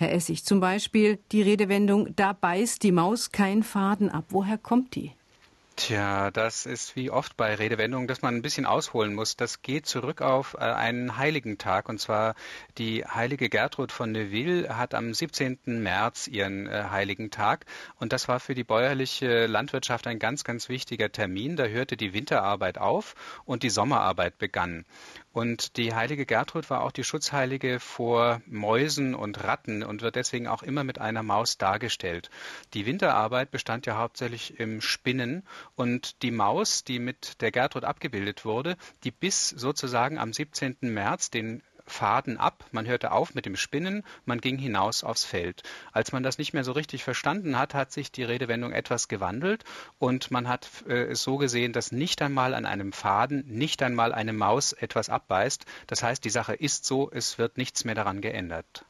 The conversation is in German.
Herr Essig, zum Beispiel die Redewendung, da beißt die Maus kein Faden ab. Woher kommt die? Tja, das ist wie oft bei Redewendungen, dass man ein bisschen ausholen muss. Das geht zurück auf äh, einen heiligen Tag, und zwar die heilige Gertrud von Neuville hat am 17. März ihren äh, heiligen Tag. Und das war für die bäuerliche Landwirtschaft ein ganz, ganz wichtiger Termin. Da hörte die Winterarbeit auf und die Sommerarbeit begann. Und die heilige Gertrud war auch die Schutzheilige vor Mäusen und Ratten und wird deswegen auch immer mit einer Maus dargestellt. Die Winterarbeit bestand ja hauptsächlich im Spinnen und die Maus, die mit der Gertrud abgebildet wurde, die biss sozusagen am 17. März den Faden ab, man hörte auf mit dem Spinnen, man ging hinaus aufs Feld. Als man das nicht mehr so richtig verstanden hat, hat sich die Redewendung etwas gewandelt und man hat äh, es so gesehen, dass nicht einmal an einem Faden, nicht einmal eine Maus etwas abbeißt. Das heißt, die Sache ist so, es wird nichts mehr daran geändert.